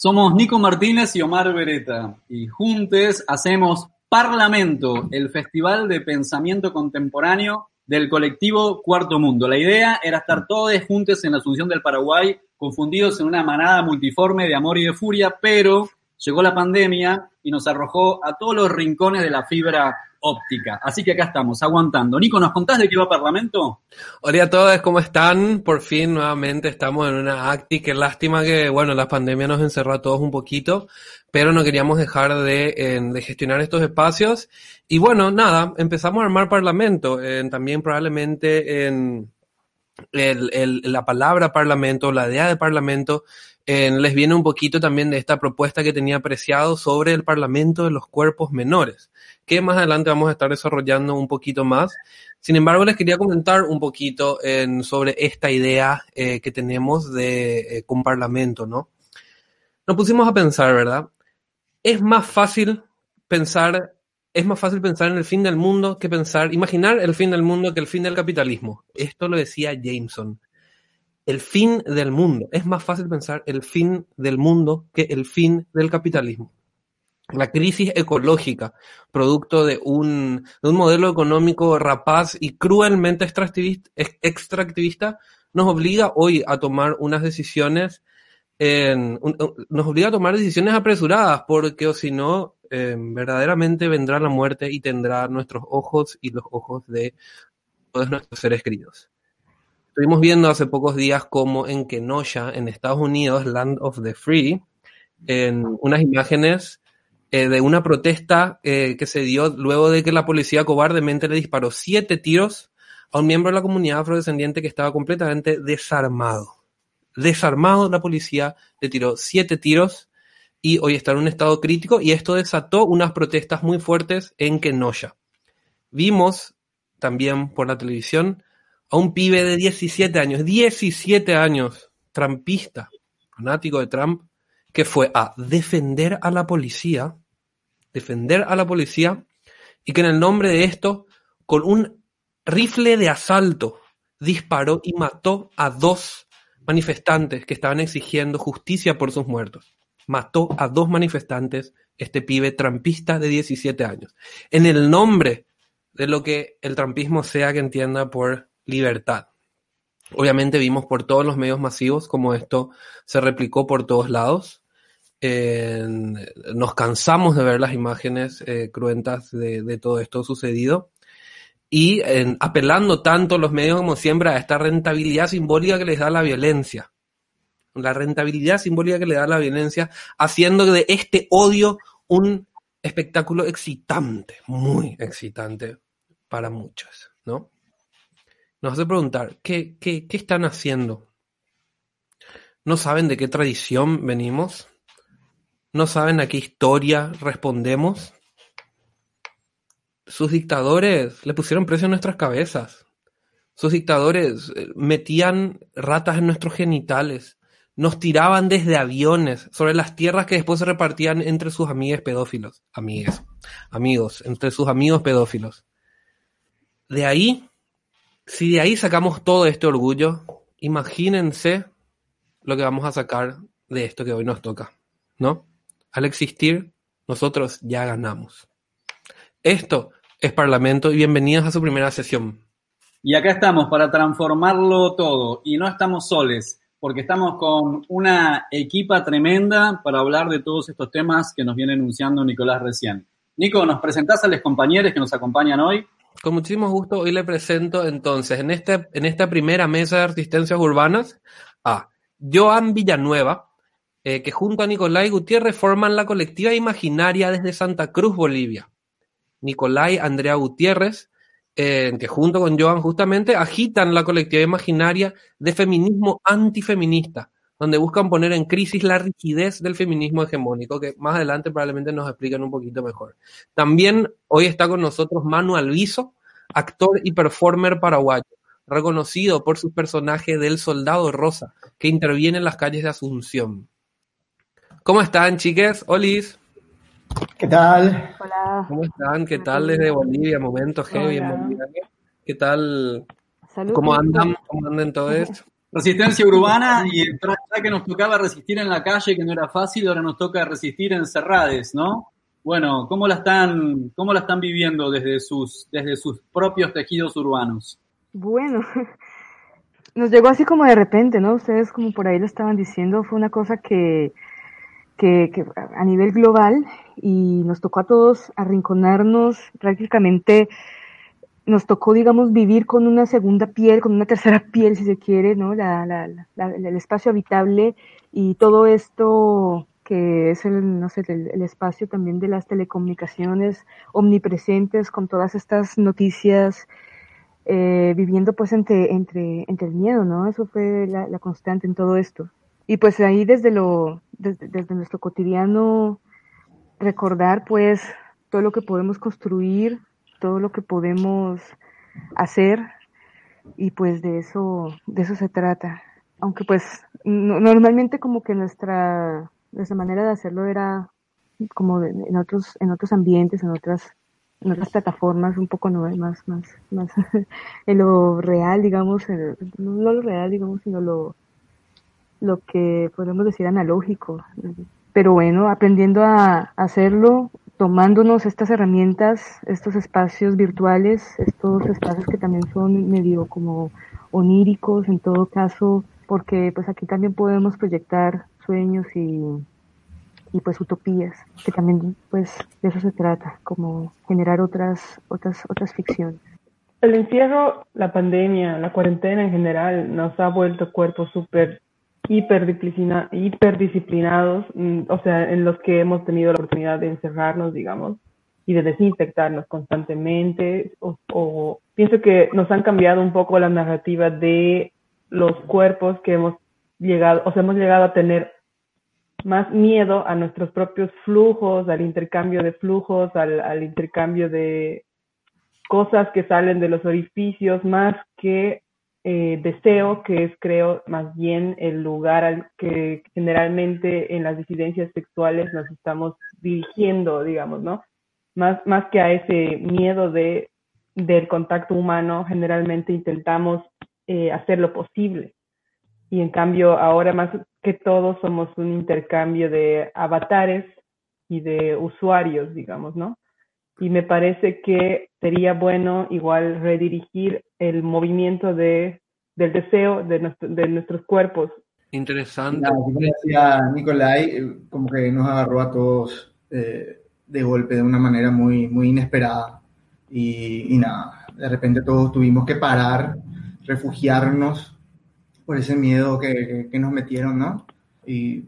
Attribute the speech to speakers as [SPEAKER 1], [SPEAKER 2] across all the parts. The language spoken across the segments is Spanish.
[SPEAKER 1] somos Nico Martínez y Omar Beretta y juntos hacemos Parlamento, el Festival de Pensamiento Contemporáneo del colectivo Cuarto Mundo. La idea era estar todos juntos en la Asunción del Paraguay, confundidos en una manada multiforme de amor y de furia, pero llegó la pandemia y nos arrojó a todos los rincones de la fibra óptica. Así que acá estamos, aguantando. Nico, ¿nos contás de qué va Parlamento?
[SPEAKER 2] Hola a todos, ¿cómo están? Por fin nuevamente estamos en una acti. Qué lástima que, bueno, la pandemia nos encerró a todos un poquito, pero no queríamos dejar de, de gestionar estos espacios. Y bueno, nada, empezamos a armar parlamento. En- también probablemente en el- el- la palabra parlamento, la idea de parlamento, en- les viene un poquito también de esta propuesta que tenía apreciado sobre el parlamento de los cuerpos menores, que más adelante vamos a estar desarrollando un poquito más. Sin embargo, les quería comentar un poquito sobre esta idea eh, que tenemos de eh, con parlamento, ¿no? Nos pusimos a pensar, ¿verdad? Es más fácil pensar, es más fácil pensar en el fin del mundo que pensar, imaginar el fin del mundo que el fin del capitalismo. Esto lo decía Jameson. El fin del mundo. Es más fácil pensar el fin del mundo que el fin del capitalismo. La crisis ecológica, producto de un, de un modelo económico rapaz y cruelmente extractivista, ex- extractivista, nos obliga hoy a tomar unas decisiones, nos obliga a tomar decisiones apresuradas, porque o si no, eh, verdaderamente vendrá la muerte y tendrá nuestros ojos y los ojos de todos nuestros seres queridos. Estuvimos viendo hace pocos días como en Kenosha, en Estados Unidos, Land of the Free, en unas imágenes eh, de una protesta eh, que se dio luego de que la policía cobardemente le disparó siete tiros a un miembro de la comunidad afrodescendiente que estaba completamente desarmado. Desarmado, la policía le tiró siete tiros y hoy está en un estado crítico y esto desató unas protestas muy fuertes en Kenosha. Vimos también por la televisión a un pibe de 17 años, 17 años, trampista, fanático de Trump, que fue a defender a la policía, defender a la policía, y que en el nombre de esto, con un rifle de asalto, disparó y mató a dos manifestantes que estaban exigiendo justicia por sus muertos. Mató a dos manifestantes, este pibe trampista de 17 años, en el nombre de lo que el trampismo sea que entienda por libertad. Obviamente vimos por todos los medios masivos como esto se replicó por todos lados. Nos cansamos de ver las imágenes eh, cruentas de, todo esto sucedido y apelando tanto los medios como siempre a esta rentabilidad simbólica que les da la violencia. La rentabilidad simbólica que le da la violencia, haciendo de este odio un espectáculo excitante, muy excitante para muchos, ¿no? Nos hace preguntar, ¿qué, qué, qué están haciendo? ¿No saben de qué tradición venimos? ¿No saben a qué historia respondemos? Sus dictadores le pusieron precio a nuestras cabezas. Sus dictadores eh, metían ratas en nuestros genitales. Nos tiraban desde aviones sobre las tierras que después se repartían entre sus amigues pedófilos. Amigues. Amigos. Entre sus amigos pedófilos. De ahí, si de ahí sacamos todo este orgullo, imagínense lo que vamos a sacar de esto que hoy nos toca. ¿No? Al existir, nosotros ya ganamos. Esto es Parlamento y bienvenidos a su primera sesión.
[SPEAKER 1] Y acá estamos para transformarlo todo. Y no estamos soles, porque estamos con una equipa tremenda para hablar de todos estos temas que nos viene enunciando Nicolás recién. Nico, ¿nos presentás a los compañeros que nos acompañan hoy?
[SPEAKER 2] Con muchísimo gusto, hoy le presento entonces en, este, en esta primera mesa de resistencias urbanas a Joan Villanueva, eh, que junto a Nicolai Gutiérrez forman la colectiva imaginaria desde Santa Cruz, Bolivia. Nicolai Andrea Gutiérrez, eh, que junto con Joan justamente agitan la colectiva imaginaria de feminismo antifeminista, donde buscan poner en crisis la rigidez del feminismo hegemónico, que más adelante probablemente nos explican un poquito mejor. También hoy está con nosotros Manu Alviso, actor y performer paraguayo, reconocido por su personaje del Soldado Rosa, que interviene en las calles de Asunción. ¿Cómo están, chiques? Olis.
[SPEAKER 3] ¿Qué tal?
[SPEAKER 4] Hola.
[SPEAKER 2] ¿Cómo están? ¿Qué tal desde Bolivia? Momentos heavy en. Bolivia. ¿Qué tal?
[SPEAKER 4] Salud.
[SPEAKER 2] ¿Cómo andan? ¿Cómo andan todo esto?
[SPEAKER 1] Resistencia urbana y ya que nos tocaba resistir en la calle, que no era fácil, ahora nos toca resistir en cerrades, ¿no? Bueno, ¿cómo la están, cómo la están viviendo desde sus, desde sus propios tejidos urbanos?
[SPEAKER 4] Bueno, nos llegó así como de repente, ¿no? Ustedes como por ahí lo estaban diciendo, fue una cosa que, que, que a nivel global y nos tocó a todos arrinconarnos prácticamente nos tocó, digamos, vivir con una segunda piel, con una tercera piel, si se quiere, ¿no? La, la, la, el espacio habitable y todo esto que es el, no sé, el, espacio también de las telecomunicaciones omnipresentes con todas estas noticias, eh, viviendo pues entre, entre, entre el miedo, ¿no? Eso fue la constante en todo esto. Y pues ahí desde lo, desde, desde nuestro cotidiano, recordar pues todo lo que podemos construir, todo lo que podemos hacer y pues de eso de eso se trata. Aunque pues no, normalmente como que nuestra nuestra manera de hacerlo era como de, en otros en otros ambientes en otras en otras plataformas un poco no más más más en lo real digamos en, no lo real digamos sino lo lo que podemos decir analógico pero bueno aprendiendo a hacerlo tomándonos estas herramientas, estos espacios virtuales, estos espacios que también son medio como oníricos en todo caso, porque pues aquí también podemos proyectar sueños y, y pues utopías, que también pues de eso se trata, como generar otras, otras, otras ficciones.
[SPEAKER 3] El encierro, la pandemia, la cuarentena en general nos ha vuelto cuerpos súper hiperdisciplinados, o sea, en los que hemos tenido la oportunidad de encerrarnos, digamos, y de desinfectarnos constantemente, o, pienso que nos han cambiado un poco la narrativa de los cuerpos que hemos llegado, o sea, hemos llegado a tener más miedo a nuestros propios flujos, al intercambio de flujos, al intercambio de cosas que salen de los orificios, más que eh, deseo, que es creo más bien el lugar al que generalmente en las disidencias sexuales nos estamos dirigiendo, digamos, ¿no? Más, más que a ese miedo de, del contacto humano, generalmente intentamos eh, hacer lo posible. Y en cambio, ahora más que todo somos un intercambio de avatares y de usuarios, digamos, ¿no? y me parece que sería bueno igual redirigir el movimiento de, del deseo de, nuestro, de nuestros cuerpos.
[SPEAKER 2] Interesante.
[SPEAKER 5] Como decía Nicolai, como que nos agarró a todos eh, de golpe de una manera muy, muy inesperada. Y, y, nada, de repente todos tuvimos que parar, refugiarnos por ese miedo que, que, que nos metieron, ¿no? Y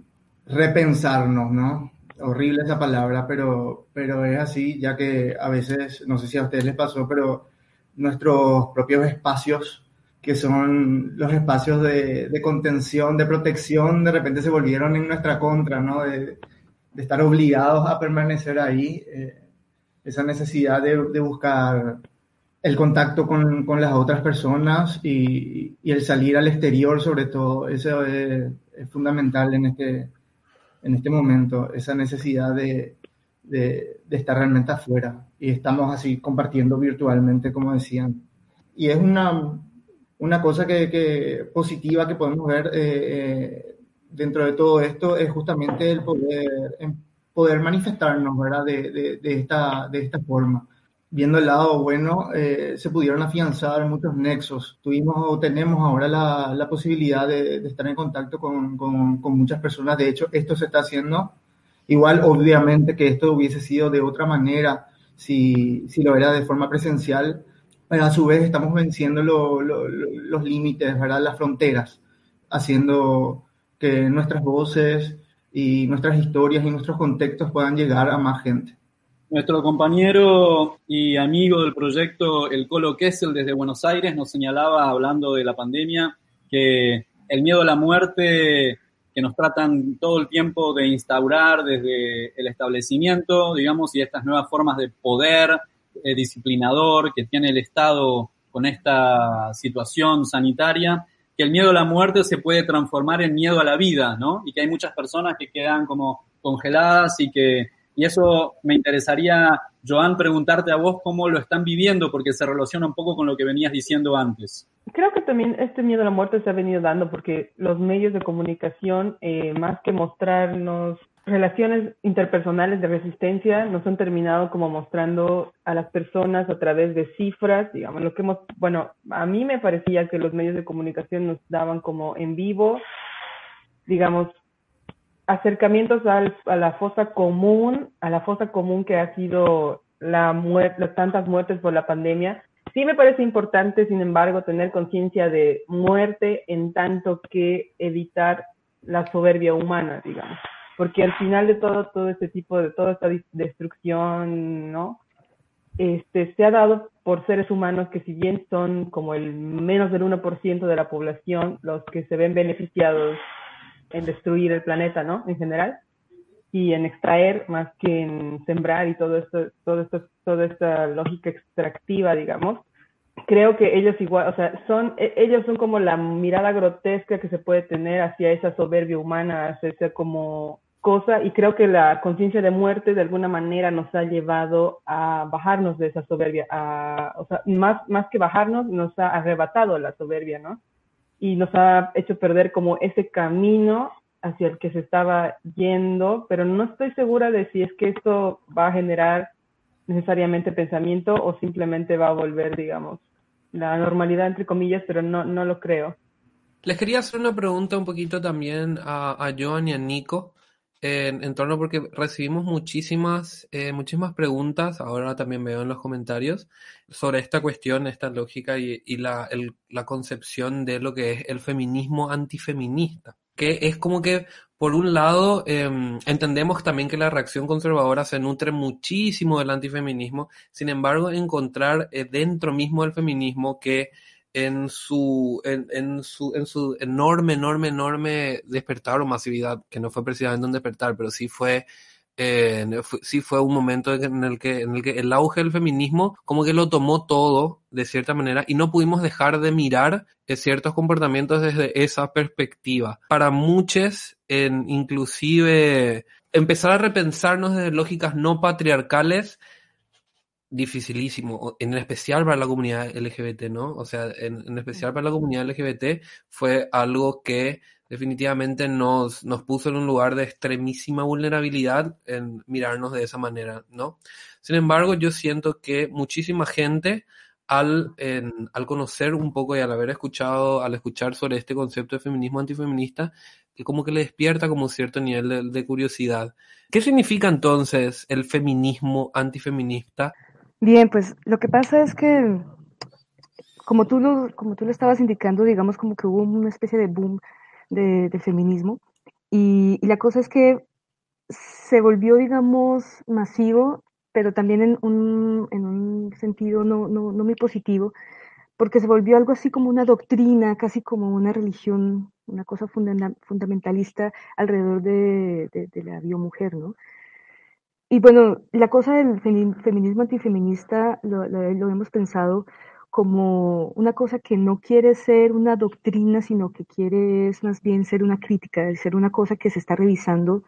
[SPEAKER 5] repensarnos, ¿no? horrible esa palabra, pero, pero es así, ya que a veces, no sé si a ustedes les pasó, pero nuestros propios espacios, que son los espacios de, de contención, de protección, de repente se volvieron en nuestra contra, ¿no? De, de estar obligados a permanecer ahí, eh, esa necesidad de, de, buscar el contacto con, con las otras personas y, y, el salir al exterior sobre todo, eso es, es fundamental en este, en este momento, esa necesidad de, de, de, estar realmente afuera. Y estamos así compartiendo virtualmente, como decían. Y es una, una cosa que, que positiva que podemos ver eh, dentro de todo esto, es justamente el poder, poder manifestarnos ¿verdad? De, de, de, esta, de esta forma. Viendo el lado bueno, eh, se pudieron afianzar muchos nexos. Tuvimos o tenemos ahora la, la posibilidad de, de, estar en contacto con, con, con, muchas personas. De hecho, esto se está haciendo. Igual, obviamente, que esto hubiese sido de otra manera si, si lo era de forma presencial. Pero a su vez estamos venciendo lo, lo, los límites, ¿verdad? las fronteras, haciendo que nuestras voces y nuestras historias y nuestros contextos puedan llegar a más gente.
[SPEAKER 1] Nuestro compañero y amigo del proyecto, el Colo Kessel desde Buenos Aires, nos señalaba, hablando de la pandemia, que el miedo a la muerte que nos tratan todo el tiempo de instaurar desde el establecimiento, digamos, y estas nuevas formas de poder eh, disciplinador que tiene el Estado con esta situación sanitaria, que el miedo a la muerte se puede transformar en miedo a la vida, ¿no? Y que hay muchas personas que quedan como congeladas y que, y eso me interesaría, Joan, preguntarte a vos cómo lo están viviendo, porque se relaciona un poco con lo que venías diciendo antes.
[SPEAKER 3] Creo que también este miedo a la muerte se ha venido dando porque los medios de comunicación, eh, más que mostrarnos relaciones interpersonales de resistencia nos han terminado como mostrando a las personas a través de cifras, digamos, lo que hemos, bueno, a mí me parecía que los medios de comunicación nos daban como en vivo, digamos, acercamientos al, a la fosa común, a la fosa común que ha sido la muerte, las tantas muertes por la pandemia. Sí me parece importante, sin embargo, tener conciencia de muerte en tanto que evitar la soberbia humana, digamos porque al final de todo, todo este tipo de, toda esta destrucción, ¿no? Este, se ha dado por seres humanos que si bien son como el menos del 1% de la población los que se ven beneficiados en destruir el planeta, ¿no? En general, y en extraer más que en sembrar y todo esto, toda esta lógica extractiva, digamos, creo que ellos igual, o sea, son, e, ellos son como la mirada grotesca que se puede tener hacia esa soberbia humana, hacia ese como cosa y creo que la conciencia de muerte de alguna manera nos ha llevado a bajarnos de esa soberbia, o sea, más, más que bajarnos, nos ha arrebatado la soberbia, ¿no? Y nos ha hecho perder como ese camino hacia el que se estaba yendo, pero no estoy segura de si es que esto va a generar necesariamente pensamiento o simplemente va a volver, digamos, la normalidad entre comillas, pero no, no lo creo.
[SPEAKER 2] Les quería hacer una pregunta un poquito también a, a Joan y a Nico en, torno porque recibimos muchísimas, eh, muchísimas preguntas, ahora también veo en los comentarios, sobre esta cuestión, esta lógica y, la, la concepción de lo que es el feminismo antifeminista. Que es como que, por un lado, eh, entendemos también que la reacción conservadora se nutre muchísimo del antifeminismo, sin embargo, encontrar eh, dentro mismo del feminismo que en su, en, en, su, en su enorme, enorme, enorme despertar o masividad, que no fue precisamente un despertar, pero sí fue, eh, sí fue un momento en el, que, en el que el auge del feminismo como que lo tomó todo de cierta manera y no pudimos dejar de mirar eh, ciertos comportamientos desde esa perspectiva. Para muchos, en, inclusive empezar a repensarnos desde lógicas no patriarcales dificilísimo, en especial para la comunidad LGBT, ¿no? O sea, en, especial para la comunidad LGBT fue algo que definitivamente nos, nos puso en un lugar de extremísima vulnerabilidad en mirarnos de esa manera, ¿no? Sin embargo, yo siento que muchísima gente al, al conocer un poco y al haber escuchado, al escuchar sobre este concepto de feminismo antifeminista, que como que le despierta como cierto nivel de curiosidad. ¿Qué significa entonces el feminismo antifeminista?
[SPEAKER 4] Bien, pues lo que pasa es que, como tú lo, como tú lo estabas indicando, digamos como que hubo una especie de boom de, feminismo y, la cosa es que se volvió, digamos, masivo, pero también en un, en un sentido no, no, no muy positivo, porque se volvió algo así como una doctrina, casi como una religión, una cosa fundamentalista alrededor de, de, de la biomujer, ¿no? Y bueno, la cosa del feminismo antifeminista lo, hemos pensado como una cosa que no quiere ser una doctrina, sino que quiere es más bien ser una crítica, ser una cosa que se está revisando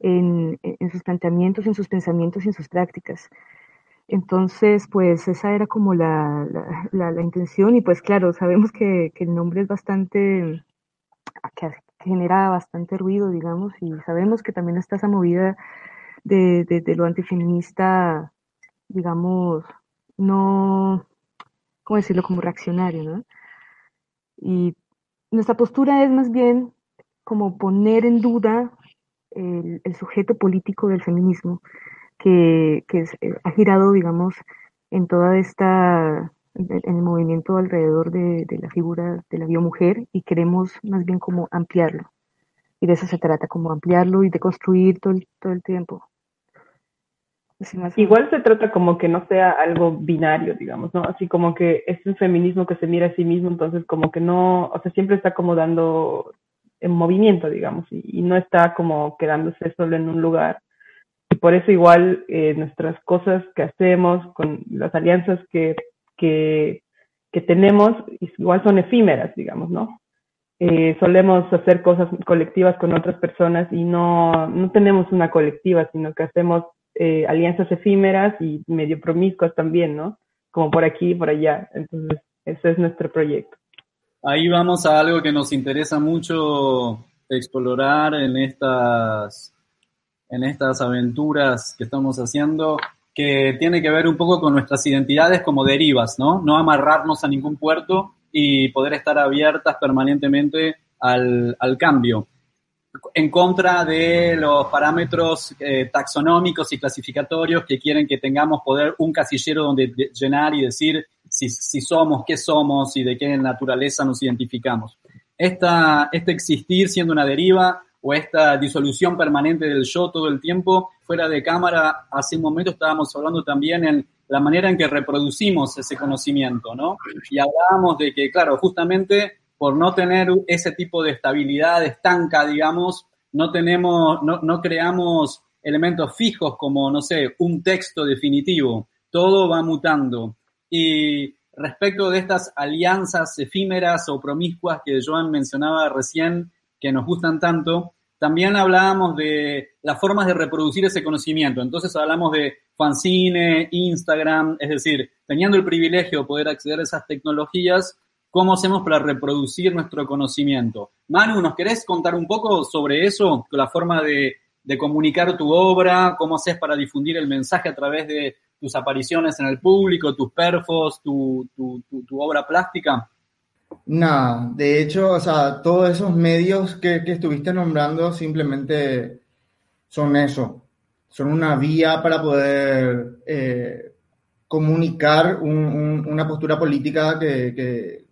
[SPEAKER 4] en, sus planteamientos, en sus pensamientos y en sus prácticas. Entonces, pues esa era como la, la, intención y pues claro, sabemos que, que, el nombre es bastante, que genera bastante ruido, digamos, y sabemos que también está esa movida de, lo antifeminista, digamos, no, ¿cómo decirlo?, como reaccionario, ¿no? Y nuestra postura es más bien como poner en duda el, sujeto político del feminismo, que, eh, ha girado, digamos, en toda esta, en el movimiento alrededor de, la figura de la biomujer y queremos más bien como ampliarlo. Y de eso se trata, como ampliarlo y de construir todo todo el tiempo.
[SPEAKER 3] Igual se trata como que no sea algo binario, digamos, ¿no? Así como que es un feminismo que se mira a sí mismo, entonces como que no, o sea, siempre está como dando en movimiento, digamos, y, y, no está como quedándose solo en un lugar. Y por eso igual eh, nuestras cosas que hacemos, con las alianzas que, que, que tenemos, igual son efímeras, digamos, ¿no? Eh, solemos hacer cosas colectivas con otras personas y no, no tenemos una colectiva, sino que hacemos eh, alianzas efímeras y medio promiscuas también, ¿no? Como por aquí y por allá. Entonces, ese es nuestro proyecto.
[SPEAKER 1] Ahí vamos a algo que nos interesa mucho explorar en estas, en estas aventuras que estamos haciendo, que tiene que ver un poco con nuestras identidades como derivas, ¿no? No amarrarnos a ningún puerto y poder estar abiertas permanentemente al, al cambio en contra de los parámetros eh, taxonómicos y clasificatorios que quieren que tengamos poder un casillero donde llenar y decir si, si, somos, qué somos y de qué naturaleza nos identificamos. Esta, este existir siendo una deriva o esta disolución permanente del yo todo el tiempo, fuera de cámara, hace un momento estábamos hablando también en la manera en que reproducimos ese conocimiento, ¿no? Y hablábamos de que, claro, justamente por no tener ese tipo de estabilidad estanca, digamos, no tenemos, no, no creamos elementos fijos como, no sé, un texto definitivo. Todo va mutando. Y respecto de estas alianzas efímeras o promiscuas que Joan mencionaba recién, que nos gustan tanto, también hablábamos de las formas de reproducir ese conocimiento. Entonces hablamos de fanzine, Instagram, es decir, teniendo el privilegio de poder acceder a esas tecnologías, ¿Cómo hacemos para reproducir nuestro conocimiento? Manu, ¿nos querés contar un poco sobre eso? La forma de, comunicar tu obra, cómo haces para difundir el mensaje a través de tus apariciones en el público, tus perfos, tu, obra plástica.
[SPEAKER 5] Nada, de hecho, o sea, todos esos medios que, estuviste nombrando simplemente son eso, son una vía para poder eh, comunicar una postura política que, que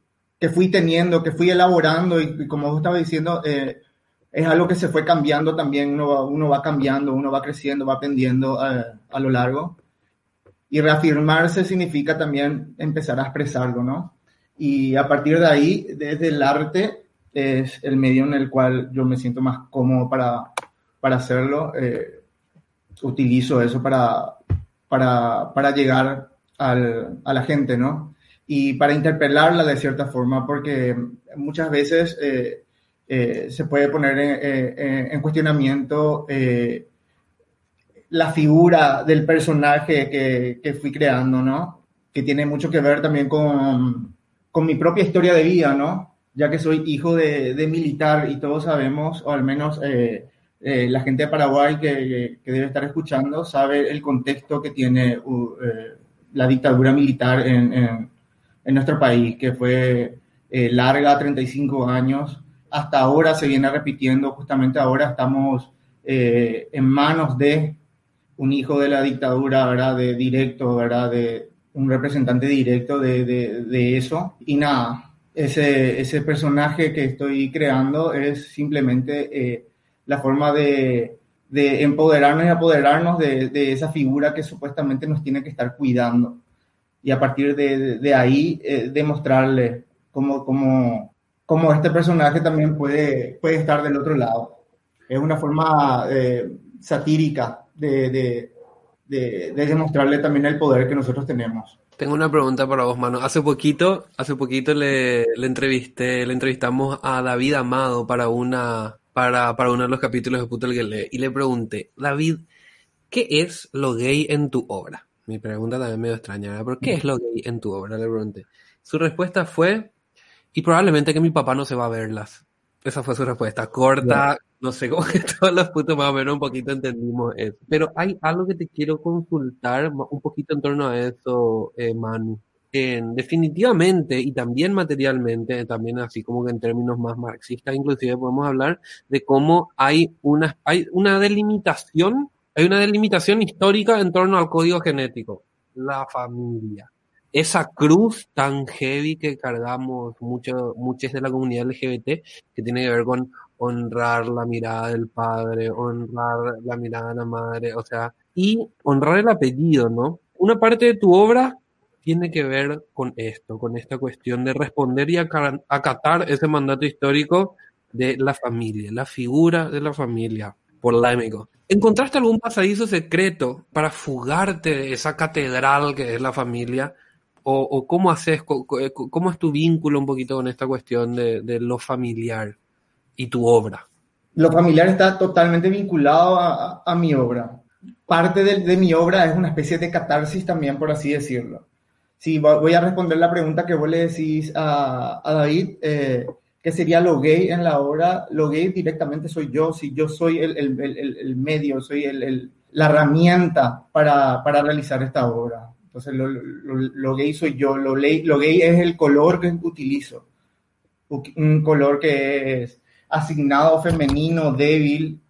[SPEAKER 5] fui teniendo, que fui elaborando y, como vos estaba diciendo, eh, es algo que se fue cambiando también, uno va, uno va cambiando, uno va creciendo, va aprendiendo eh, a lo largo. Y reafirmarse significa también empezar a expresarlo, ¿no? Y a partir de ahí, desde el arte, es el medio en el cual yo me siento más cómodo para, para hacerlo. Eh, utilizo eso para, para, para llegar al, a la gente, ¿no? Y para interpelarla de cierta forma, porque muchas veces eh, eh, se puede poner en, en cuestionamiento eh, la figura del personaje que, que, fui creando, ¿no? Que tiene mucho que ver también con, con mi propia historia de vida, ¿no? Ya que soy hijo de, de militar y todos sabemos, o al menos la gente de Paraguay que, que, debe estar escuchando, sabe el contexto que tiene uh, la dictadura militar en en nuestro país, que fue eh, larga, 35 años. Hasta ahora se viene repitiendo, justamente ahora estamos eh, en manos de un hijo de la dictadura, ¿verdad? De directo, ¿verdad? De un representante directo de, de, eso. Y nada, ese, ese, personaje que estoy creando es simplemente eh, la forma de, de, empoderarnos y apoderarnos de, de, esa figura que supuestamente nos tiene que estar cuidando y a partir de, de ahí eh, demostrarle cómo, cómo, cómo, este personaje también puede, puede estar del otro lado. Es una forma eh, satírica de, de, de, demostrarle también el poder que nosotros tenemos.
[SPEAKER 2] Tengo una pregunta para vos, mano. Hace poquito, hace poquito le, entrevisté, le entrevistamos a David Amado para una, para, para uno de los capítulos de Puto el y le pregunté, David, ¿qué es lo gay en tu obra? Mi pregunta también medio extraña, ¿por qué es lo gay en tu obra? Le pregunté. Su respuesta fue, y probablemente que mi papá no se va a verlas. Esa fue su respuesta, corta, no sé, cómo que todos los puntos más o menos un poquito entendimos eso. Pero hay algo que te quiero consultar un poquito en torno a eso, eh, Manu. definitivamente y también materialmente, también así como que en términos más marxistas, inclusive podemos hablar de cómo hay una, hay una delimitación hay una delimitación histórica en torno al código genético, la familia. Esa cruz tan heavy que cargamos muchos muchos de la comunidad LGBT, que tiene que ver con honrar la mirada del padre, honrar la mirada de la madre, o sea, y honrar el apellido, ¿no? Una parte de tu obra tiene que ver con esto, con esta cuestión de responder y acatar ese mandato histórico de la familia, la figura de la familia, polémico. ¿Encontraste algún pasadizo secreto para fugarte de esa catedral que es la familia? ¿O, cómo haces, cómo es tu vínculo un poquito con esta cuestión de, lo familiar y tu obra?
[SPEAKER 5] Lo familiar está totalmente vinculado a, mi obra. Parte de, mi obra es una especie de catarsis también, por así decirlo. Sí, voy a responder la pregunta que vos le decís a, David. Eh, ¿Qué sería lo gay en la obra? Lo gay directamente soy yo, si yo soy el, el, el, el medio, soy la herramienta para, para, realizar esta obra. Entonces, lo, lo, lo gay soy yo, lo, lo, gay es el color que utilizo, un color que es asignado femenino, débil,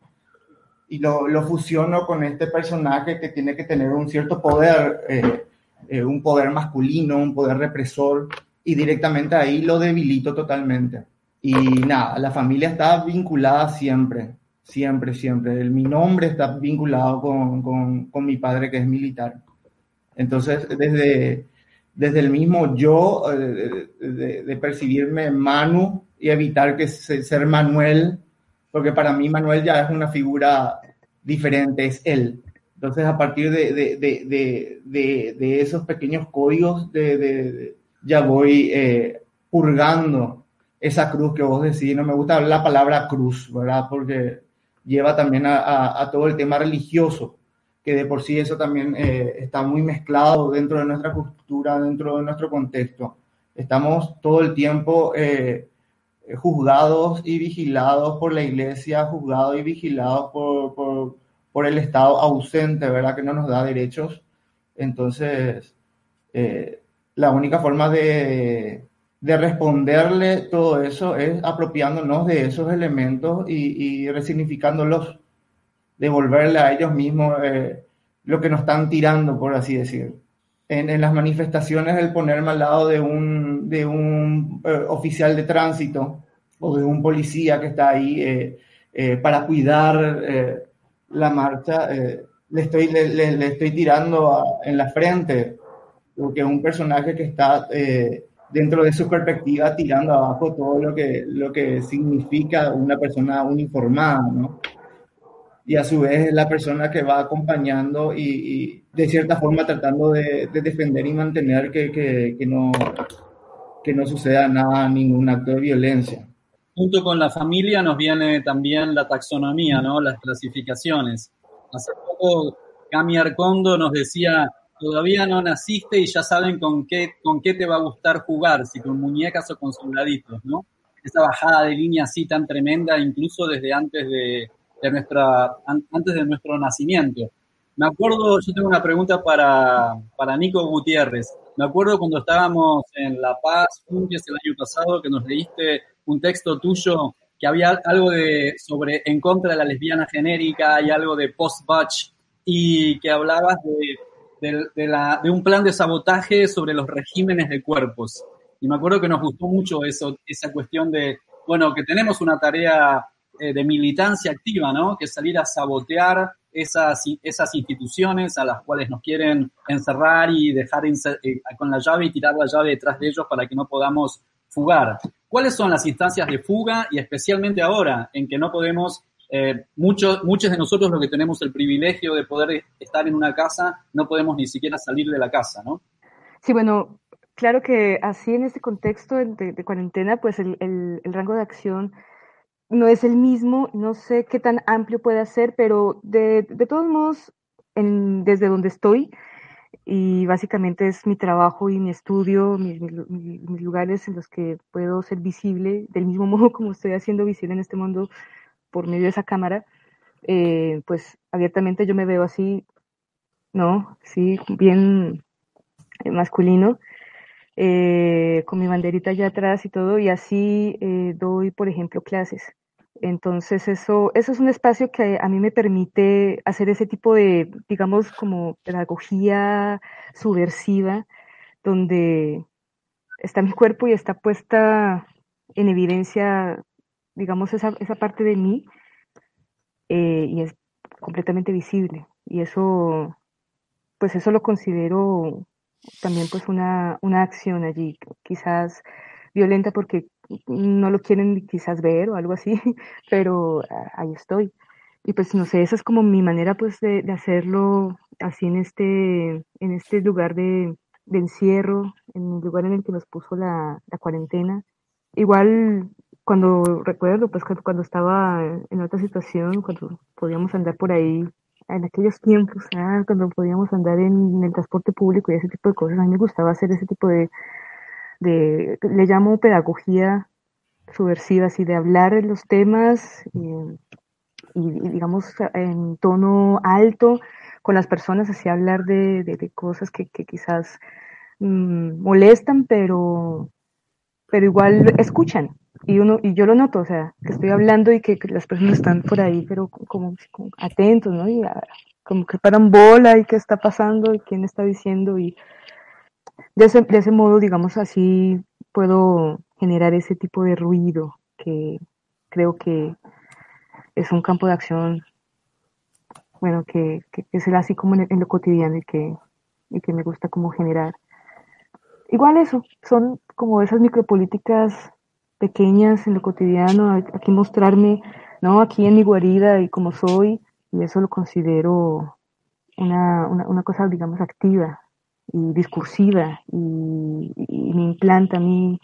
[SPEAKER 5] y lo, lo fusiono con este personaje que tiene que tener un cierto poder, eh, eh, un poder masculino, un poder represor, y directamente ahí lo debilito totalmente. Y nada, la familia está vinculada siempre, siempre, siempre. El, mi nombre está vinculado con, con, con, mi padre que es militar. Entonces, desde, desde el mismo yo, eh, de, de, percibirme Manu y evitar que ser Manuel, porque para mí Manuel ya es una figura diferente, es él. Entonces, a partir de, de, de esos pequeños códigos, ya voy eh, purgando esa cruz que vos decís. No me gusta la palabra cruz, ¿verdad? Porque lleva también a, todo el tema religioso, que de por sí eso también eh, está muy mezclado dentro de nuestra cultura, dentro de nuestro contexto. Estamos todo el tiempo eh, juzgados y vigilados por la iglesia, juzgados y vigilados por, por, el Estado ausente, ¿verdad? Que no nos da derechos. Entonces, eh, la única forma de, de responderle todo eso es apropiándonos de esos elementos y, resignificándolos, devolverle a ellos mismos eh, lo que nos están tirando, por así decir. En, las manifestaciones, el ponerme al lado de un, de un eh, oficial de tránsito o de un policía que está ahí eh, para cuidar la marcha, le, estoy, le, estoy tirando en la frente, porque un personaje que está dentro de su perspectiva tirando abajo todo lo que, lo que significa una persona uniformada, ¿no? Y a su vez es la persona que va acompañando y, de cierta forma tratando de, defender y mantener que, que, que, no, que no suceda nada, ningún acto de violencia.
[SPEAKER 1] Junto con la familia nos viene también la taxonomía, ¿no? Las clasificaciones. Hace poco Cami Arcondo nos decía todavía no naciste y ya saben con qué, con qué te va a gustar jugar, si con muñecas o con soldaditos, ¿no? Esa bajada de línea así tan tremenda, incluso desde antes de, nuestra, antes de nuestro nacimiento. Me acuerdo, yo tengo una pregunta para, para Nico Gutiérrez. Me acuerdo cuando estábamos en La Paz juntos el año pasado que nos leíste un texto tuyo que había algo de sobre en contra de la lesbiana genérica y algo de post-butch y que hablabas de de, un plan de sabotaje sobre los regímenes de cuerpos. Y me acuerdo que nos gustó mucho esa cuestión de, bueno, que tenemos una tarea eh, de militancia activa, ¿no? Que salir a sabotear esas, esas instituciones a las cuales nos quieren encerrar y dejar eh, con la llave y tirar la llave detrás de ellos para que no podamos fugar. ¿Cuáles son las instancias de fuga y especialmente ahora en que no podemos eh, muchos, muchos de nosotros los que tenemos el privilegio de poder estar en una casa, no podemos ni siquiera salir de la casa, ¿no?
[SPEAKER 4] Sí, bueno, claro que así en este contexto de, cuarentena, pues el, el, rango de acción no es el mismo, no sé qué tan amplio puede ser, pero de, de todos modos, en, desde donde estoy, y básicamente es mi trabajo y mi estudio, mis, mis, lugares en los que puedo ser visible, del mismo modo como estoy haciendo visible en este mundo por medio de esa cámara, eh, pues abiertamente yo me veo así, ¿no? Sí, bien eh, masculino, eh, con mi banderita allá atrás y todo, y así doy, por ejemplo, clases. Entonces eso, eso es un espacio que a mí me permite hacer ese tipo de, digamos, como pedagogía subversiva, donde está mi cuerpo y está puesta en evidencia digamos, esa, esa parte de mí eh, y es completamente visible. Y eso, pues eso lo considero también pues una, una acción allí, quizás violenta porque no lo quieren quizás ver o algo así, pero ahí estoy. Y pues no sé, esa es como mi manera pues de, de hacerlo así en este, en este lugar de, de, encierro, en el lugar en el que nos puso la, la cuarentena. Igual cuando recuerdo pues cuando estaba en otra situación, cuando podíamos andar por ahí en aquellos tiempos, ah, cuando podíamos andar en, el transporte público y ese tipo de cosas, a mí me gustaba hacer ese tipo de, de le llamo pedagogía subversiva, así de hablar de los temas eh, y, digamos en tono alto con las personas, así hablar de, de, cosas que, que quizás mmm, molestan, pero, pero igual escuchan, y uno y yo lo noto, o sea, que estoy hablando y que, las personas están por ahí, pero como, como atentos, ¿no? Y ah, como que paran bola y qué está pasando y quién está diciendo y de ese, de ese modo, digamos así, puedo generar ese tipo de ruido que creo que es un campo de acción, bueno, que, que, es así como en, en, lo cotidiano y que, y que me gusta como generar. Igual eso, son como esas micropolíticas pequeñas en lo cotidiano, aquí mostrarme, ¿no? Aquí en mi guarida y como soy, y eso lo considero una, una, una cosa, digamos, activa y discursiva y, me implanta a mí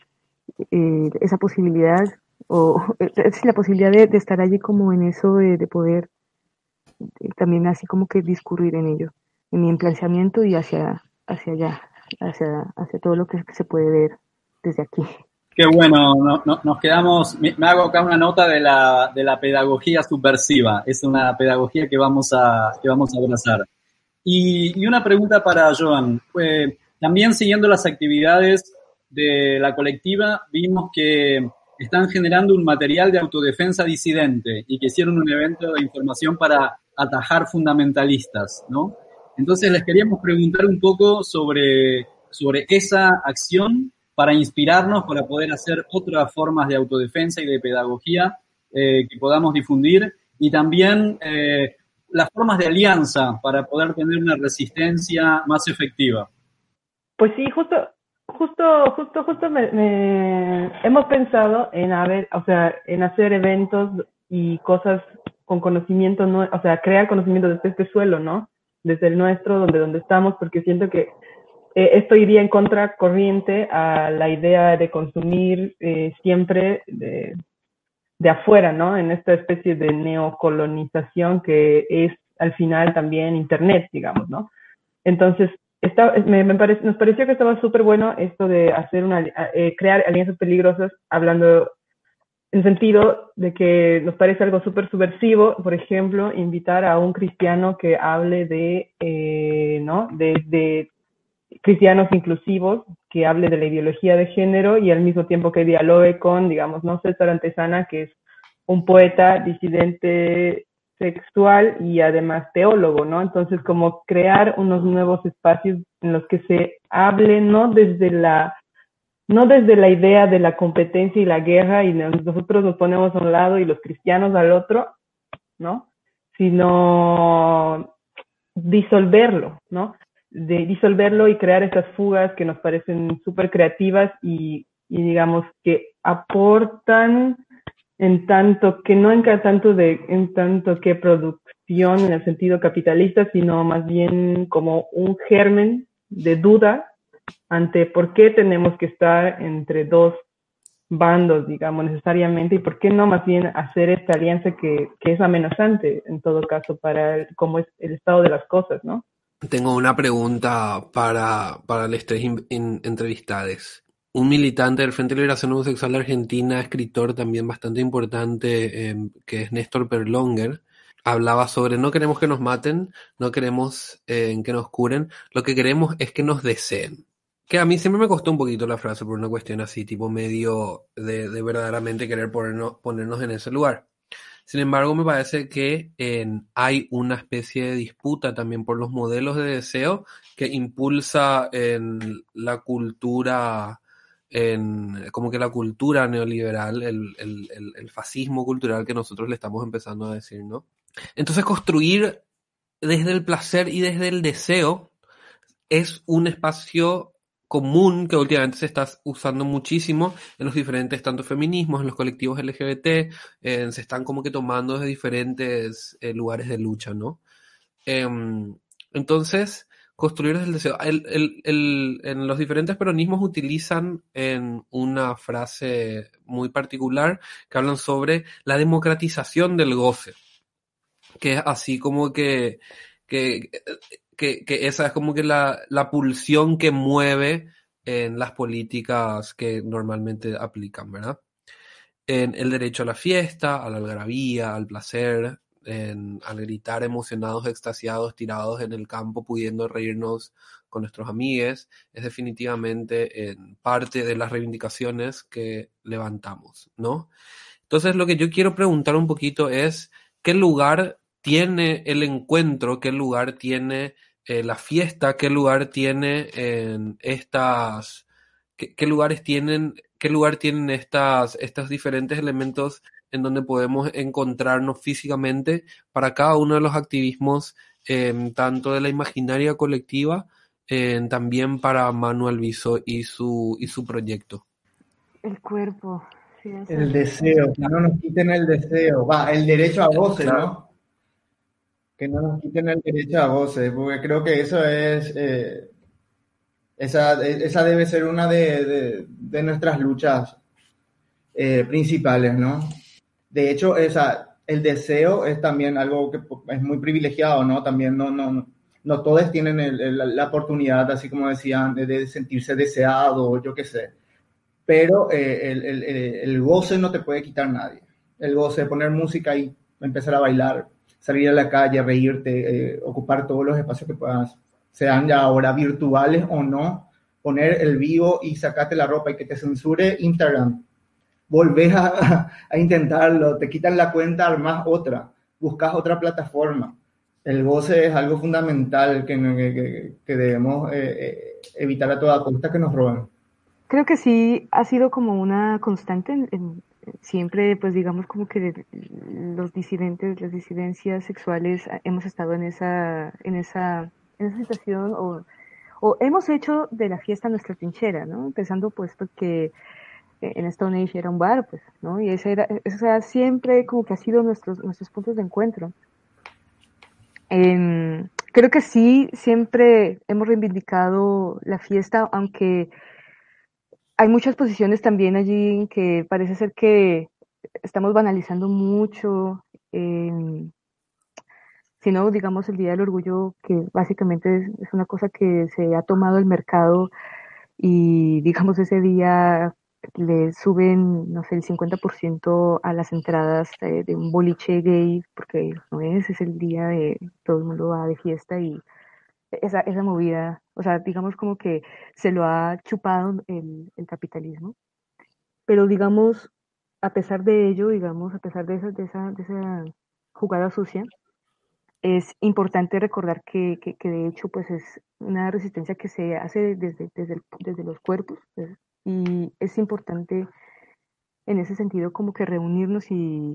[SPEAKER 4] eh, esa posibilidad o es la posibilidad de, estar allí como en eso de, de poder eh, también así como que discurrir en ello, en mi emplazamiento y hacia, hacia allá, hacia, hacia todo lo que se puede ver desde aquí.
[SPEAKER 1] Qué bueno, no, no, nos quedamos, me, hago acá una nota de la, de la pedagogía subversiva, es una pedagogía que vamos a, que vamos a abrazar. Y, y una pregunta para Joan, eh, también siguiendo las actividades de la colectiva, vimos que están generando un material de autodefensa disidente y que hicieron un evento de información para atajar fundamentalistas, ¿no? Entonces les queríamos preguntar un poco sobre, sobre esa acción para inspirarnos, para poder hacer otras formas de autodefensa y de pedagogía eh, que podamos difundir y también eh, las formas de alianza para poder tener una resistencia más efectiva.
[SPEAKER 3] Pues sí, justo, justo, justo, justo me, me, hemos pensado en haber, o sea, en hacer eventos y cosas con conocimiento, no, o sea, crear conocimiento desde este suelo, ¿no? Desde el nuestro, donde, donde estamos, porque siento que eh, esto iría en contracorriente a la idea de consumir eh, siempre de, de, afuera, ¿no? En esta especie de neocolonización que es al final también Internet, digamos, ¿no? Entonces, me, me nos pareció que estaba súper bueno esto de hacer una, eh, crear alianzas peligrosas, hablando en sentido de que nos parece algo súper subversivo, por ejemplo, invitar a un cristiano que hable de, eh, ¿no? De cristianos inclusivos, que hable de la ideología de género y al mismo tiempo que dialogue con, digamos, no César Antesana, que es un poeta disidente sexual y además teólogo, ¿no? Entonces, como crear unos nuevos espacios en los que se hable no desde la no desde la idea de la competencia y la guerra y nosotros nos ponemos a un lado y los cristianos al otro, ¿no? Sino disolverlo, ¿no? De disolverlo y crear estas fugas que nos parecen súper creativas y, y, digamos que aportan en tanto que no en tanto de en tanto que producción en el sentido capitalista, sino más bien como un germen de duda ante por qué tenemos que estar entre dos bandos, digamos, necesariamente, y por qué no más bien hacer esta alianza que, que es amenazante, en todo caso, para el, cómo es el estado de las cosas, ¿no?
[SPEAKER 2] Tengo una pregunta para, para los tres entrevistados. Un militante del Frente de Liberación Homosexual de Argentina, escritor también bastante importante, eh, que es Néstor Perlonger, hablaba sobre no queremos que nos maten, no queremos eh, que nos curen, lo que queremos es que nos deseen. Que a mí siempre me costó un poquito la frase por una cuestión así, tipo medio de, de verdaderamente querer ponernos, ponernos en ese lugar. Sin embargo, me parece que en, hay una especie de disputa también por los modelos de deseo que impulsa en la cultura, en, como que la cultura neoliberal, el, el, fascismo cultural que nosotros le estamos empezando a decir, ¿no? Entonces, construir desde el placer y desde el deseo es un espacio común que últimamente se está usando muchísimo en los diferentes, tanto feminismos, en los colectivos LGBT, eh, se están como que tomando desde diferentes eh, lugares de lucha, ¿no? Em, entonces, construir desde el deseo. en los diferentes peronismos utilizan en una frase muy particular que hablan sobre la democratización del goce, que es así como que, que, que, esa es como que la, la pulsión que mueve en las políticas que normalmente aplican, ¿verdad? En el derecho a la fiesta, a la algarabía, al placer, en, al gritar emocionados, extasiados, tirados en el campo, pudiendo reírnos con nuestros amigues, es definitivamente en parte de las reivindicaciones que levantamos, ¿no? Entonces lo que yo quiero preguntar un poquito es, ¿qué lugar tiene el encuentro? ¿Qué lugar tiene eh, la fiesta? ¿Qué lugar tiene en estas... Qué, lugares tienen, qué lugar tienen estas, estos diferentes elementos en donde podemos encontrarnos físicamente para cada uno de los activismos, em, tanto de la imaginaria colectiva, em, también para Manuel Viso y su, y su proyecto.
[SPEAKER 4] El cuerpo.
[SPEAKER 5] el deseo, que no nos quiten el deseo, va, el derecho a goce, ¿no? Que no nos quiten el derecho a goce, porque creo que eso es, eh, esa, esa debe ser una de, de, nuestras luchas eh, principales, ¿no? De hecho, esa, el deseo es también algo que es muy privilegiado, ¿no? También no, no, no todos tienen la oportunidad, así como decían, de, sentirse deseado, yo qué sé. Pero eh, el, el, el, goce no te puede quitar nadie. El goce de poner música y empezar a bailar, salir a la calle, reírte, eh, ocupar todos los espacios que puedas, sean ya ahora virtuales o no, poner el vivo y sacarte la ropa y que te censure Instagram volvés a, intentarlo, te quitan la cuenta, armas otra, buscas otra plataforma. El goce es algo fundamental que, que, debemos eh, eh, evitar a toda costa que nos roben.
[SPEAKER 4] Creo que sí ha sido como una constante en, siempre, pues digamos como que los disidentes, las disidencias sexuales hemos estado en esa, en esa, en esa situación o, o hemos hecho de la fiesta nuestra trinchera, ¿no? Empezando pues porque en Stone Age era un bar, pues, ¿no? Y ese era, ese siempre como que ha sido nuestros, nuestros puntos de encuentro. creo que sí, siempre hemos reivindicado la fiesta, aunque hay muchas posiciones también allí que parece ser que estamos banalizando mucho. si no, digamos, el Día del Orgullo, que básicamente es una cosa que se ha tomado el mercado y digamos ese día le suben, no sé, el 50% a las entradas de, un boliche gay, porque no es, es el día de todo el mundo va de fiesta y esa, esa movida, o sea, digamos como que se lo ha chupado el, el capitalismo. Pero digamos, a pesar de ello, digamos, a pesar de esa, de esa, de esa jugada sucia, es importante recordar que, que, que, de hecho pues es una resistencia que se hace desde, desde, desde los cuerpos, y es importante en ese sentido como que reunirnos y,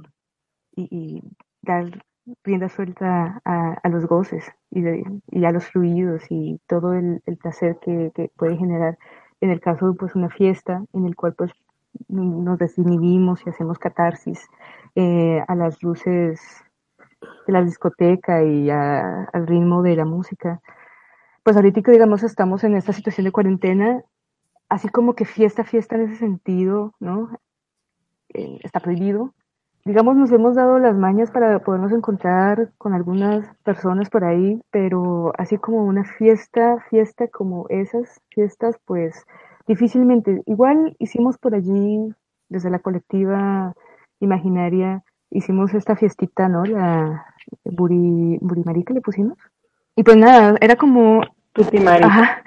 [SPEAKER 4] y, dar rienda suelta a, los goces y, a los fluidos y todo el, placer que, puede generar en el caso de pues una fiesta en el cual pues nos desinhibimos y hacemos catarsis eh, a las luces de la discoteca y al ritmo de la música. Pues ahorita digamos estamos en esta situación de cuarentena así como que fiesta, fiesta en ese sentido, ¿no? Eh, está prohibido. Digamos, nos hemos dado las mañas para podernos encontrar con algunas personas por ahí, pero así como una fiesta, fiesta como esas fiestas, pues difícilmente. Igual hicimos por allí, desde la colectiva imaginaria, hicimos esta fiestita, ¿no? La Buri, Burimarica le pusimos. Y pues nada, era como... Ajá,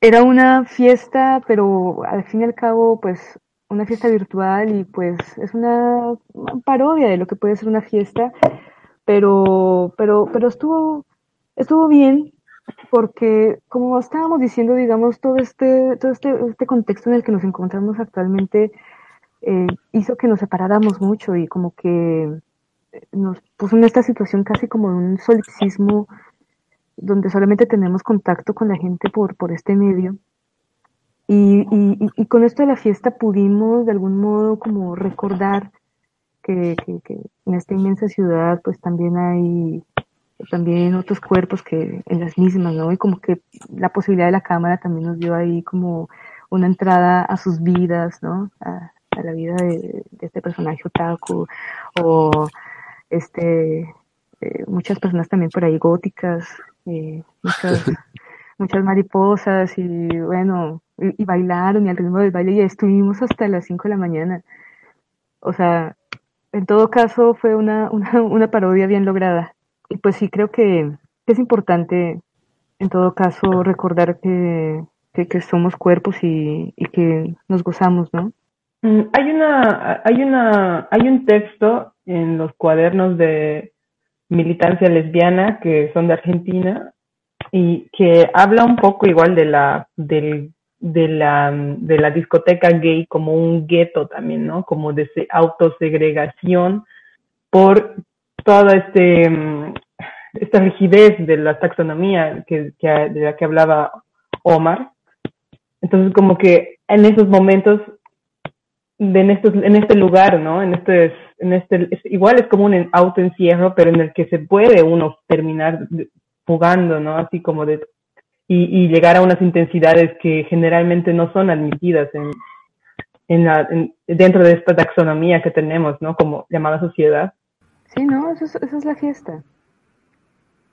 [SPEAKER 4] era una fiesta, pero al fin y al cabo, pues una fiesta virtual y pues es una, parodia de lo que puede ser una fiesta, pero, pero, pero estuvo, estuvo bien porque como estábamos diciendo, digamos, todo este, todo este, este contexto en el que nos encontramos actualmente eh, hizo que nos separáramos mucho y como que nos puso en esta situación casi como un solipsismo donde solamente tenemos contacto con la gente por, por este medio. Y, y, y con esto de la fiesta pudimos de algún modo como recordar que, que, que en esta inmensa ciudad pues también hay también otros cuerpos que en las mismas, ¿no? Y como que la posibilidad de la cámara también nos dio ahí como una entrada a sus vidas, ¿no? A, a la vida de, de, este personaje otaku o este eh, muchas personas también por ahí góticas, eh, muchas muchas mariposas y bueno, y, bailaron y al ritmo del baile y estuvimos hasta las 5 de la mañana. O sea, en todo caso fue una, una, una parodia bien lograda. Y pues sí, creo que es importante en todo caso recordar que, que, que somos cuerpos y, y, que nos gozamos, ¿no?
[SPEAKER 3] Mm, hay una, hay una, hay un texto en los cuadernos de militancia lesbiana que son de Argentina y que habla un poco igual de la, del, de la, de la discoteca gay como un gueto también, ¿no? Como de autosegregación por toda este, mm, esta rigidez de la taxonomía que, que, de la que hablaba Omar. Entonces, como que en esos momentos, de en, estos, en este lugar, ¿no? En este, en este, es, igual es como un autoencierro, pero en el que se puede uno terminar jugando, ¿no? Así como de, y, y llegar a unas intensidades que generalmente no son admitidas en, en la, en, dentro de esta taxonomía que tenemos, ¿no? Como llamada sociedad.
[SPEAKER 4] Sí, no, eso es, esa es la fiesta.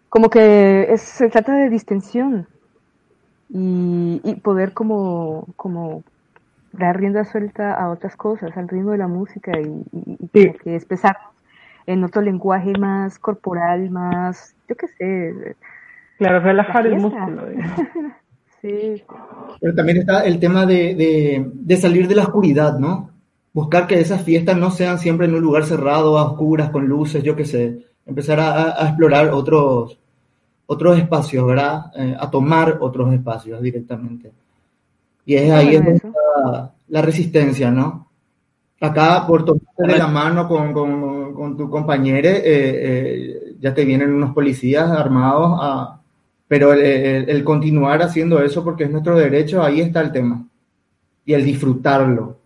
[SPEAKER 4] Como que es, se trata de distensión y, y poder como, como dar rienda suelta a otras cosas, al ritmo de la música y, y, sí. que expresar en otro lenguaje más corporal, más, yo qué sé.
[SPEAKER 3] Claro, relajar el músculo.
[SPEAKER 4] sí.
[SPEAKER 5] Pero también está el tema de, de, de salir de la oscuridad, ¿no? buscar que esas fiestas no sean siempre en un lugar cerrado, a oscuras, con luces, yo qué sé, empezar a, a explorar otros, otros espacios, ¿verdad? Eh, a tomar otros espacios directamente. Y es ahí es donde está la resistencia, ¿no? Acá, por tomarte de la mano con, con, con tu compañero, eh, eh, ya te vienen unos policías armados, a, pero el, el, el continuar haciendo eso porque es nuestro derecho, ahí está el tema. Y el disfrutarlo.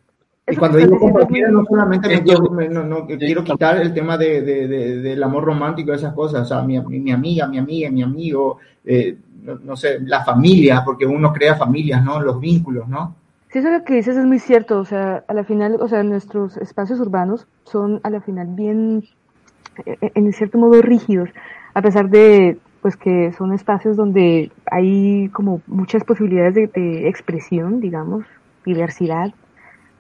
[SPEAKER 5] Y cuando digo compartir, no solamente me quiero, no, no, quiero quitar el tema de, de, de, del amor romántico, esas cosas, o sea, mi, mi, mi amiga, mi amiga, mi amigo, eh, no, no, sé, la familia, porque uno crea familias, ¿no? Los vínculos, ¿no?
[SPEAKER 4] Sí, eso lo que dices es muy cierto, o sea, a la final, o sea, nuestros espacios urbanos son a la final bien, en cierto modo, rígidos, a pesar de, pues que son espacios donde hay como muchas posibilidades de, expresión, digamos, diversidad,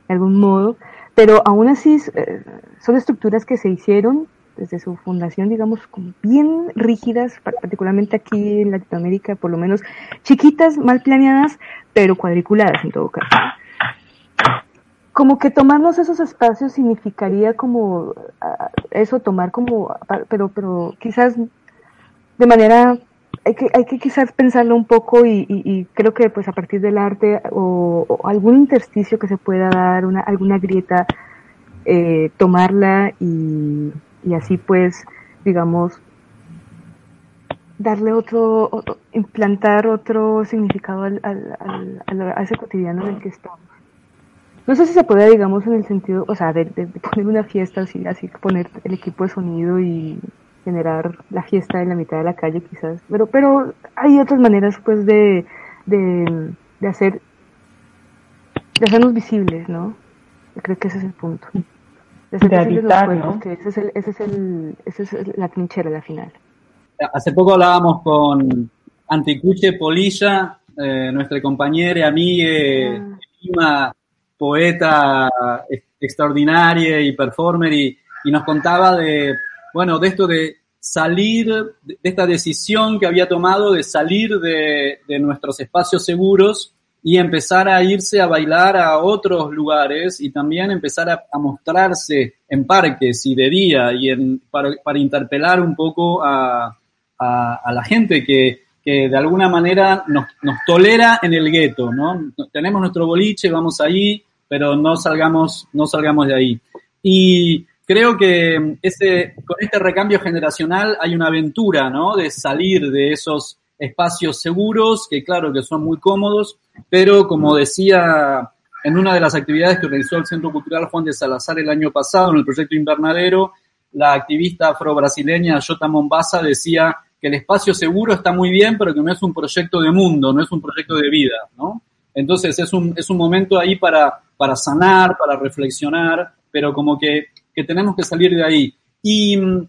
[SPEAKER 4] de algún modo, pero aún así eh, son estructuras que se hicieron desde su fundación, digamos, como bien rígidas, particularmente aquí en Latinoamérica, por lo menos chiquitas, mal planeadas, pero cuadriculadas en todo caso. Como que tomarnos esos espacios significaría como uh, eso, tomar como, pero, pero quizás de manera hay que, hay que quizás pensarlo un poco y, y, creo que pues a partir del arte o, algún intersticio que se pueda dar, una, alguna grieta, eh, tomarla y, y, así pues, digamos, darle otro, implantar otro significado al, al, al, a ese cotidiano en el que estamos. No sé si se puede, digamos, en el sentido, o sea, de, de poner una fiesta así, así poner el equipo de sonido y generar la fiesta en la mitad de la calle quizás, pero pero hay otras maneras pues de, de, de hacer de hacernos visibles, ¿no? Yo creo que ese es el punto.
[SPEAKER 3] De, de habitar, cuerpos,
[SPEAKER 4] ¿no? que ese es el, ese es el, ese es la trinchera la final.
[SPEAKER 1] Hace poco hablábamos con Anticuche Polilla, eh, nuestra compañera, amiga, ah. poeta extraordinaria y performer, y, y nos contaba de bueno, de esto de salir, de esta decisión que había tomado de salir de, nuestros espacios seguros y empezar a irse a bailar a otros lugares y también empezar a, mostrarse en parques y de día y en, para, interpelar un poco a, la gente que, de alguna manera nos, nos tolera en el gueto, ¿no? Tenemos nuestro boliche, vamos ahí, pero no salgamos, no salgamos de ahí. Y creo que ese, con este recambio generacional hay una aventura, ¿no? De salir de esos espacios seguros, que claro que son muy cómodos, pero como decía en una de las actividades que organizó el Centro Cultural Juan de Salazar el año pasado en el proyecto Invernadero, la activista afro-brasileña Jota Mombasa decía que el espacio seguro está muy bien, pero que no es un proyecto de mundo, no es un proyecto de vida, ¿no? Entonces es un, es un momento ahí para, para sanar, para reflexionar, pero como que, que tenemos que salir de ahí. Y mm,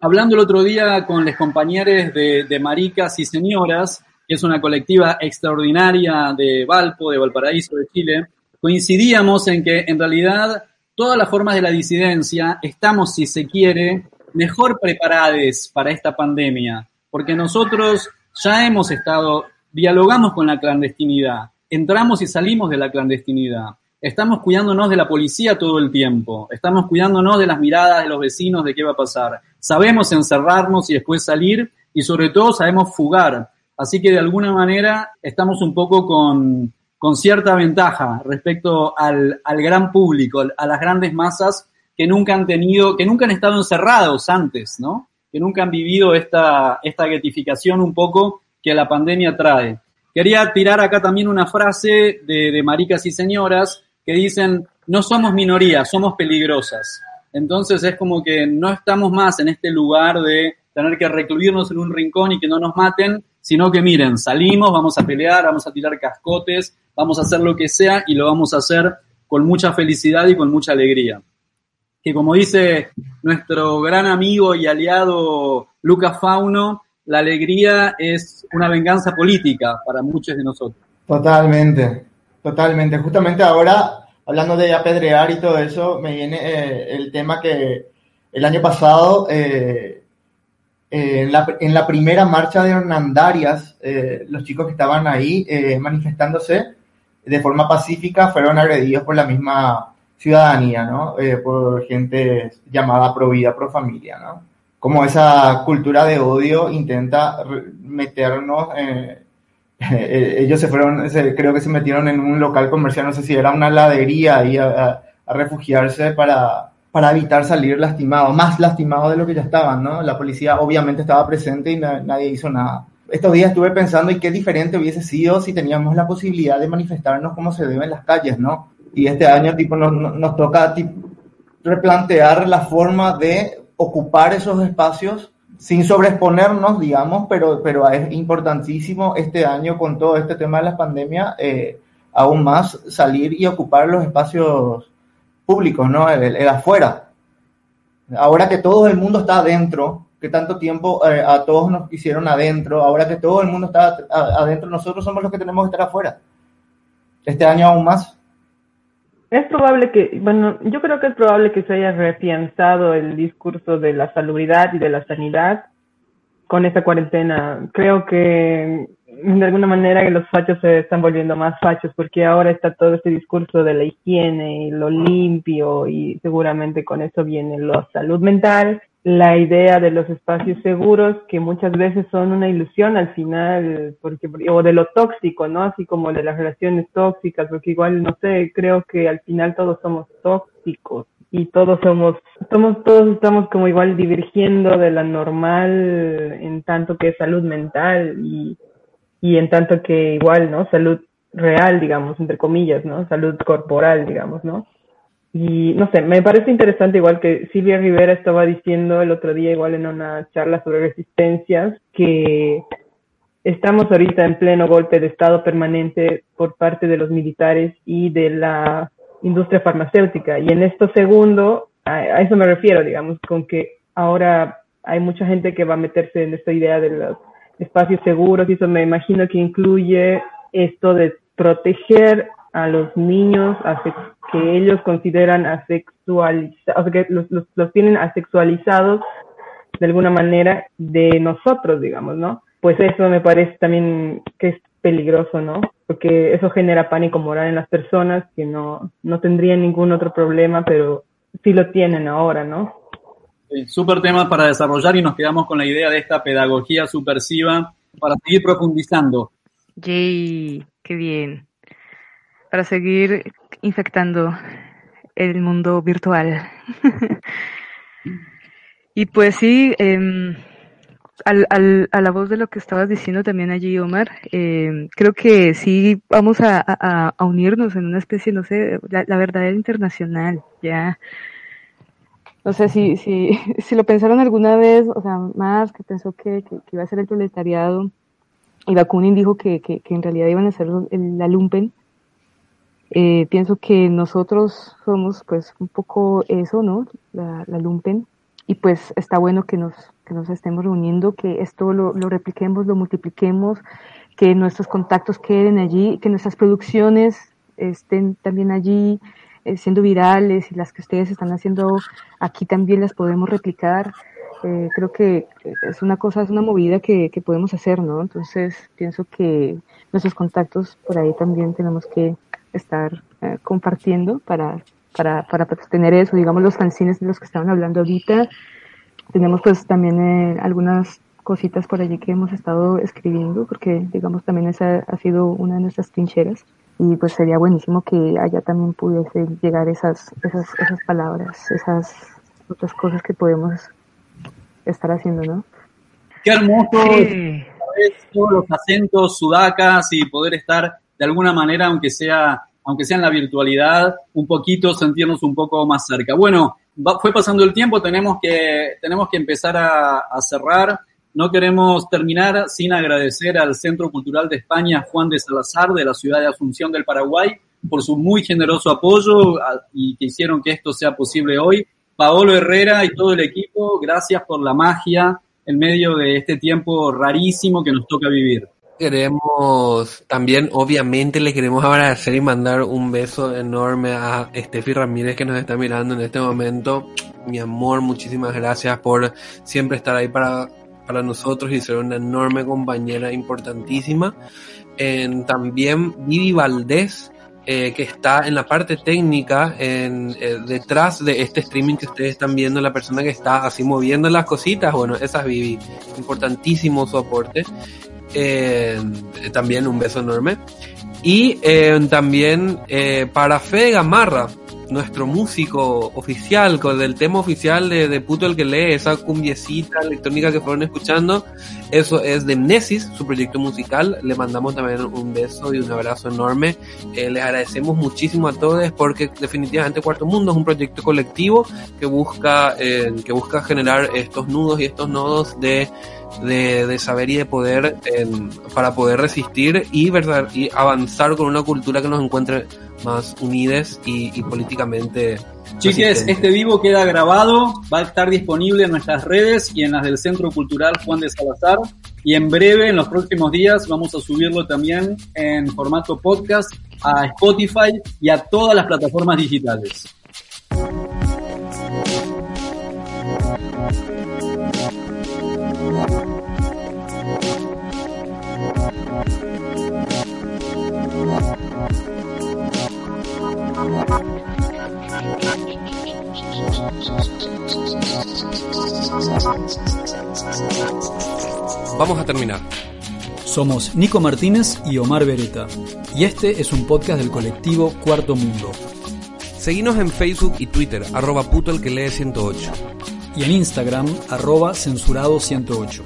[SPEAKER 1] hablando el otro día con los compañeros de, de Maricas y Señoras, que es una colectiva extraordinaria de Valpo, de Valparaíso, de Chile, coincidíamos en que en realidad todas las formas de la disidencia estamos, si se quiere, mejor preparados para esta pandemia, porque nosotros ya hemos estado, dialogamos con la clandestinidad, entramos y salimos de la clandestinidad, estamos cuidándonos de la policía todo el tiempo, estamos cuidándonos de las miradas de los vecinos de qué va a pasar, sabemos encerrarnos y después salir y sobre todo sabemos fugar, así que de alguna manera estamos un poco con, con cierta ventaja respecto al, al gran público, a las grandes masas que nunca han tenido, que nunca han estado encerrados antes, ¿no? Que nunca han vivido esta, esta getificación un poco que la pandemia trae. Quería tirar acá también una frase de, de maricas y señoras que dicen, no somos minorías, somos peligrosas. Entonces es como que no estamos más en este lugar de tener que recluirnos en un rincón y que no nos maten, sino que miren, salimos, vamos a pelear, vamos a tirar cascotes, vamos a hacer lo que sea y lo vamos a hacer con mucha felicidad y con mucha alegría que como dice nuestro gran amigo y aliado Lucas Fauno, la alegría es una venganza política para muchos de nosotros.
[SPEAKER 5] Totalmente, totalmente. Justamente ahora, hablando de apedrear y todo eso, me viene eh, el tema que el año pasado, eh, eh, en, la, en, la, primera marcha de Hernandarias, los chicos que estaban ahí manifestándose de forma pacífica fueron agredidos por la misma ciudadanía, ¿no? Por gente llamada pro vida, pro familia, ¿no? Como esa cultura de odio intenta meternos, eh, ellos se fueron, se, creo que se metieron en un local comercial, no sé si era una ladería ahí a, a, a refugiarse para, para evitar salir lastimados, más lastimados de lo que ya estaban, ¿no? La policía obviamente estaba presente y na, nadie hizo nada. Estos días estuve pensando y qué diferente hubiese sido si teníamos la posibilidad de manifestarnos como se debe en las calles, ¿no? y este año tipo, nos, nos toca tipo, replantear la forma de ocupar esos espacios sin sobreexponernos, digamos, pero, pero es importantísimo este año con todo este tema de la pandemia, eh, aún más salir y ocupar los espacios públicos, ¿no? El, afuera. Ahora que todo el mundo está adentro, que tanto tiempo eh, a todos nos hicieron adentro, ahora que todo el mundo está adentro, nosotros somos los que tenemos que estar afuera. Este año aún más.
[SPEAKER 3] Es probable que, bueno, yo creo que es probable que se haya refianzado el discurso de la salubridad y de la sanidad con esta cuarentena. Creo que de alguna manera los fachos se están volviendo más fachos porque ahora está todo este discurso de la higiene y lo limpio y seguramente con eso viene la salud mental la idea de los espacios seguros que muchas veces son una ilusión al final porque o de lo tóxico no así como de las relaciones tóxicas porque igual no sé creo que al final todos somos tóxicos y todos somos somos todos estamos como igual divergiendo de la normal en tanto que salud mental y y en tanto que igual no salud real digamos entre comillas no salud corporal digamos no y no sé, me parece interesante igual que Silvia Rivera estaba diciendo el otro día igual en una charla sobre resistencias que estamos ahorita en pleno golpe de estado permanente por parte de los militares y de la industria farmacéutica. Y en esto segundo, a, a eso me refiero, digamos, con que ahora hay mucha gente que va a meterse en esta idea de los espacios seguros y eso me imagino que incluye esto de proteger a los niños que ellos consideran asexualizados, o sea, que los, los, los tienen asexualizados de alguna manera de nosotros, digamos, ¿no? Pues eso me parece también que es peligroso, ¿no? Porque eso genera pánico moral en las personas que no, no tendrían ningún otro problema, pero sí lo tienen ahora, ¿no?
[SPEAKER 1] Sí, súper tema para desarrollar y nos quedamos con la idea de esta pedagogía subversiva para seguir profundizando.
[SPEAKER 4] Yay, qué bien para seguir infectando el mundo virtual. y pues sí, eh, al, al, a la voz de lo que estabas diciendo también allí, Omar, eh, creo que sí vamos a, a, unirnos en una especie, no sé, la, la verdadera internacional, ya. No sé si, si, si lo pensaron alguna vez, o sea, más que pensó que, que, iba a ser el proletariado, y Bakunin dijo que, que, en realidad iban a ser la lumpen. Eh, pienso que nosotros somos pues un poco eso, ¿no? La, lumpen. Y pues está bueno que nos, que nos estemos reuniendo, que esto lo, lo repliquemos, lo multipliquemos, que nuestros contactos queden allí, que nuestras producciones estén también allí eh, siendo virales y las que ustedes están haciendo aquí también las podemos replicar. Eh, creo que es una cosa, es una movida que, que podemos hacer, ¿no? Entonces pienso que nuestros contactos por ahí también tenemos que estar eh, compartiendo para, para, para tener eso, digamos los fanzines de los que estaban hablando ahorita. Tenemos pues también eh, algunas cositas por allí que hemos estado escribiendo, porque digamos también esa ha sido una de nuestras trincheras y pues sería buenísimo que allá también pudiese llegar esas, esas, esas palabras, esas otras cosas que podemos estar haciendo, ¿no?
[SPEAKER 1] Qué hermoso sí. todos los acentos sudacas y poder estar de alguna manera, aunque sea, aunque sea en la virtualidad, un poquito, sentirnos un poco más cerca. Bueno, va, fue pasando el tiempo, tenemos que, tenemos que empezar a, a cerrar. No queremos terminar sin agradecer al Centro Cultural de España Juan de Salazar de la ciudad de Asunción del Paraguay por su muy generoso apoyo y que hicieron que esto sea posible hoy. Paolo Herrera y todo el equipo, gracias por la magia en medio de este tiempo rarísimo que nos toca vivir.
[SPEAKER 2] Queremos también, obviamente, le queremos agradecer y mandar un beso enorme a Steffi Ramírez que nos está mirando en este momento. Mi amor, muchísimas gracias por siempre estar ahí para, para nosotros y ser una enorme compañera importantísima. Eh, también Vivi Valdés, eh, que está en la parte técnica, en, eh, detrás de este streaming que ustedes están viendo, la persona que está así moviendo las cositas, bueno, esa es Vivi, importantísimo su aporte. Eh, también un beso enorme. Y eh, también eh, para Fede Gamarra, nuestro músico oficial, con el tema oficial de, de Puto el que lee, esa cumbiecita electrónica que fueron escuchando, eso es de Mnesis, su proyecto musical. Le mandamos también un beso y un abrazo enorme. Eh, les agradecemos muchísimo a todos porque definitivamente Cuarto Mundo es un proyecto colectivo que busca, eh, que busca generar estos nudos y estos nodos de de, de, saber y de poder eh, para poder resistir y, verdad, y avanzar con una cultura que nos encuentre más unidas y, y políticamente.
[SPEAKER 1] Chiques, este vivo queda grabado, va a estar disponible en nuestras redes y en las del Centro Cultural Juan de Salazar. Y en breve, en los próximos días, vamos a subirlo también en formato podcast a Spotify y a todas las plataformas digitales.
[SPEAKER 2] Vamos a terminar.
[SPEAKER 6] Somos Nico Martínez y Omar Beretta, y este es un podcast del colectivo Cuarto Mundo.
[SPEAKER 2] Seguinos en Facebook y Twitter, arroba puto el que lee 108.
[SPEAKER 6] Y en Instagram, arroba censurado 108.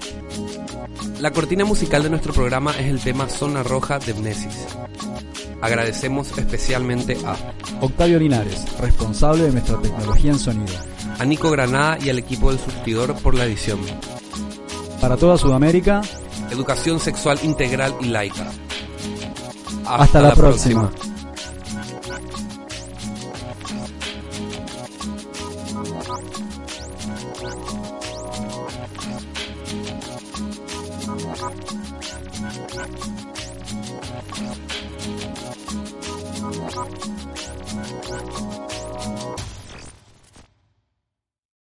[SPEAKER 2] La cortina musical de nuestro programa es el tema Zona Roja de Mnesis. Agradecemos especialmente a
[SPEAKER 6] Octavio Linares, responsable de nuestra tecnología en sonido.
[SPEAKER 2] A Nico Granada y al equipo del surtidor por la edición.
[SPEAKER 6] Para toda Sudamérica,
[SPEAKER 2] educación sexual integral y laica.
[SPEAKER 6] Hasta, Hasta la, la, próxima. próxima.